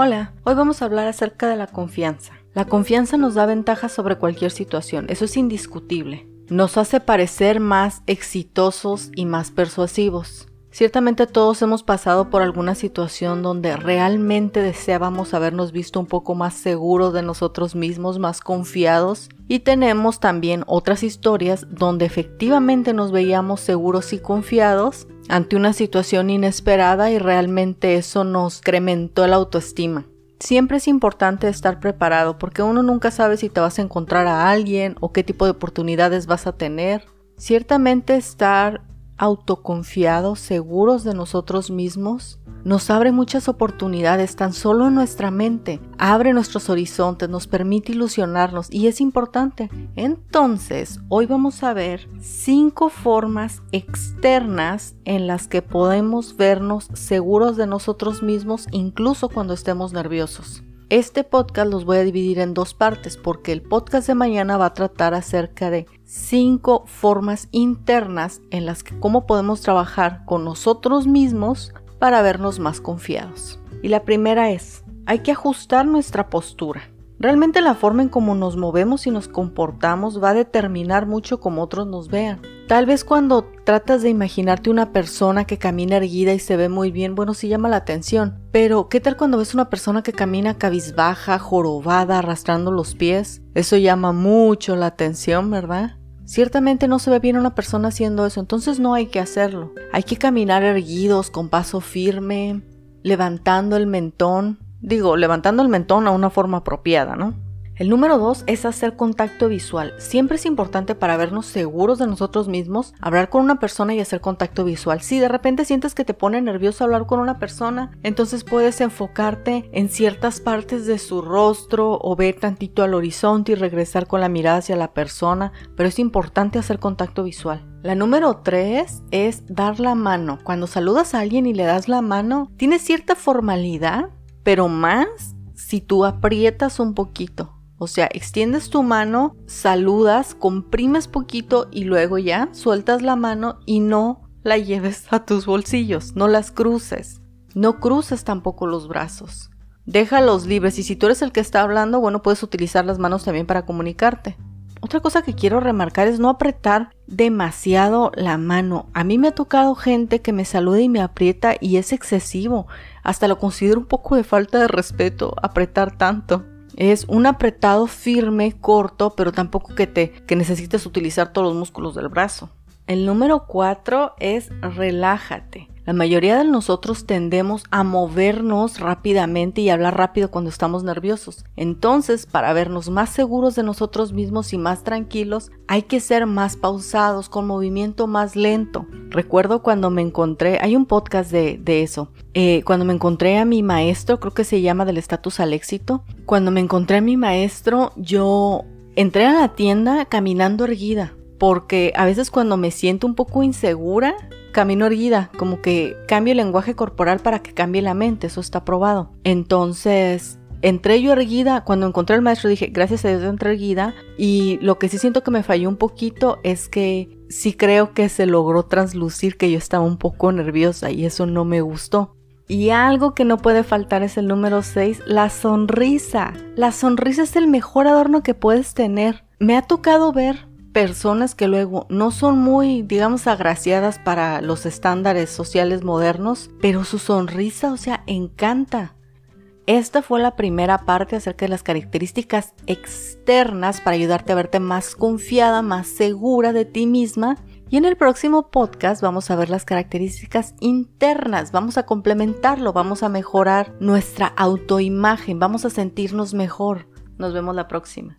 Hola, hoy vamos a hablar acerca de la confianza. La confianza nos da ventajas sobre cualquier situación, eso es indiscutible. Nos hace parecer más exitosos y más persuasivos. Ciertamente todos hemos pasado por alguna situación donde realmente deseábamos habernos visto un poco más seguros de nosotros mismos, más confiados. Y tenemos también otras historias donde efectivamente nos veíamos seguros y confiados ante una situación inesperada y realmente eso nos incrementó la autoestima. Siempre es importante estar preparado porque uno nunca sabe si te vas a encontrar a alguien o qué tipo de oportunidades vas a tener. Ciertamente estar autoconfiados, seguros de nosotros mismos, nos abre muchas oportunidades tan solo en nuestra mente, abre nuestros horizontes, nos permite ilusionarnos y es importante. Entonces, hoy vamos a ver cinco formas externas en las que podemos vernos seguros de nosotros mismos incluso cuando estemos nerviosos. Este podcast los voy a dividir en dos partes porque el podcast de mañana va a tratar acerca de cinco formas internas en las que cómo podemos trabajar con nosotros mismos para vernos más confiados. Y la primera es, hay que ajustar nuestra postura. Realmente la forma en cómo nos movemos y nos comportamos va a determinar mucho cómo otros nos vean. Tal vez cuando tratas de imaginarte una persona que camina erguida y se ve muy bien, bueno, sí llama la atención. Pero, ¿qué tal cuando ves una persona que camina cabizbaja, jorobada, arrastrando los pies? Eso llama mucho la atención, ¿verdad? Ciertamente no se ve bien una persona haciendo eso, entonces no hay que hacerlo. Hay que caminar erguidos, con paso firme, levantando el mentón, Digo, levantando el mentón a una forma apropiada, ¿no? El número dos es hacer contacto visual. Siempre es importante para vernos seguros de nosotros mismos hablar con una persona y hacer contacto visual. Si de repente sientes que te pone nervioso hablar con una persona, entonces puedes enfocarte en ciertas partes de su rostro o ver tantito al horizonte y regresar con la mirada hacia la persona, pero es importante hacer contacto visual. La número tres es dar la mano. Cuando saludas a alguien y le das la mano, tiene cierta formalidad, pero más si tú aprietas un poquito. O sea, extiendes tu mano, saludas, comprimes poquito y luego ya sueltas la mano y no la lleves a tus bolsillos, no las cruces. No cruces tampoco los brazos. Déjalos libres y si tú eres el que está hablando, bueno, puedes utilizar las manos también para comunicarte. Otra cosa que quiero remarcar es no apretar demasiado la mano. A mí me ha tocado gente que me saluda y me aprieta y es excesivo. Hasta lo considero un poco de falta de respeto apretar tanto. Es un apretado firme, corto, pero tampoco que te que necesites utilizar todos los músculos del brazo. El número 4 es relájate. La mayoría de nosotros tendemos a movernos rápidamente y hablar rápido cuando estamos nerviosos. Entonces, para vernos más seguros de nosotros mismos y más tranquilos, hay que ser más pausados, con movimiento más lento. Recuerdo cuando me encontré, hay un podcast de, eso, eh, cuando me encontré a mi maestro, creo que se llama del estatus al éxito, cuando me encontré a mi maestro, yo entré a la tienda caminando erguida, porque a veces cuando me siento un poco insegura, camino erguida, como que cambio el lenguaje corporal para que cambie la mente, eso está probado. Entonces, entré yo erguida, cuando encontré al maestro dije, gracias a Dios entré erguida y lo que sí siento que me falló un poquito es que sí creo que se logró translucir que yo estaba un poco nerviosa y eso no me gustó. Y algo que no puede faltar es el número 6, la sonrisa. La sonrisa es el mejor adorno que puedes tener. Me ha tocado ver personas que luego no son muy, digamos, agraciadas para los estándares sociales modernos, pero su sonrisa, o sea, encanta. Esta fue la primera parte acerca de las características externas para ayudarte a verte más confiada, más segura de ti misma. Y en el próximo podcast vamos a ver las características internas, vamos a complementarlo, vamos a mejorar nuestra autoimagen, vamos a sentirnos mejor. Nos vemos la próxima.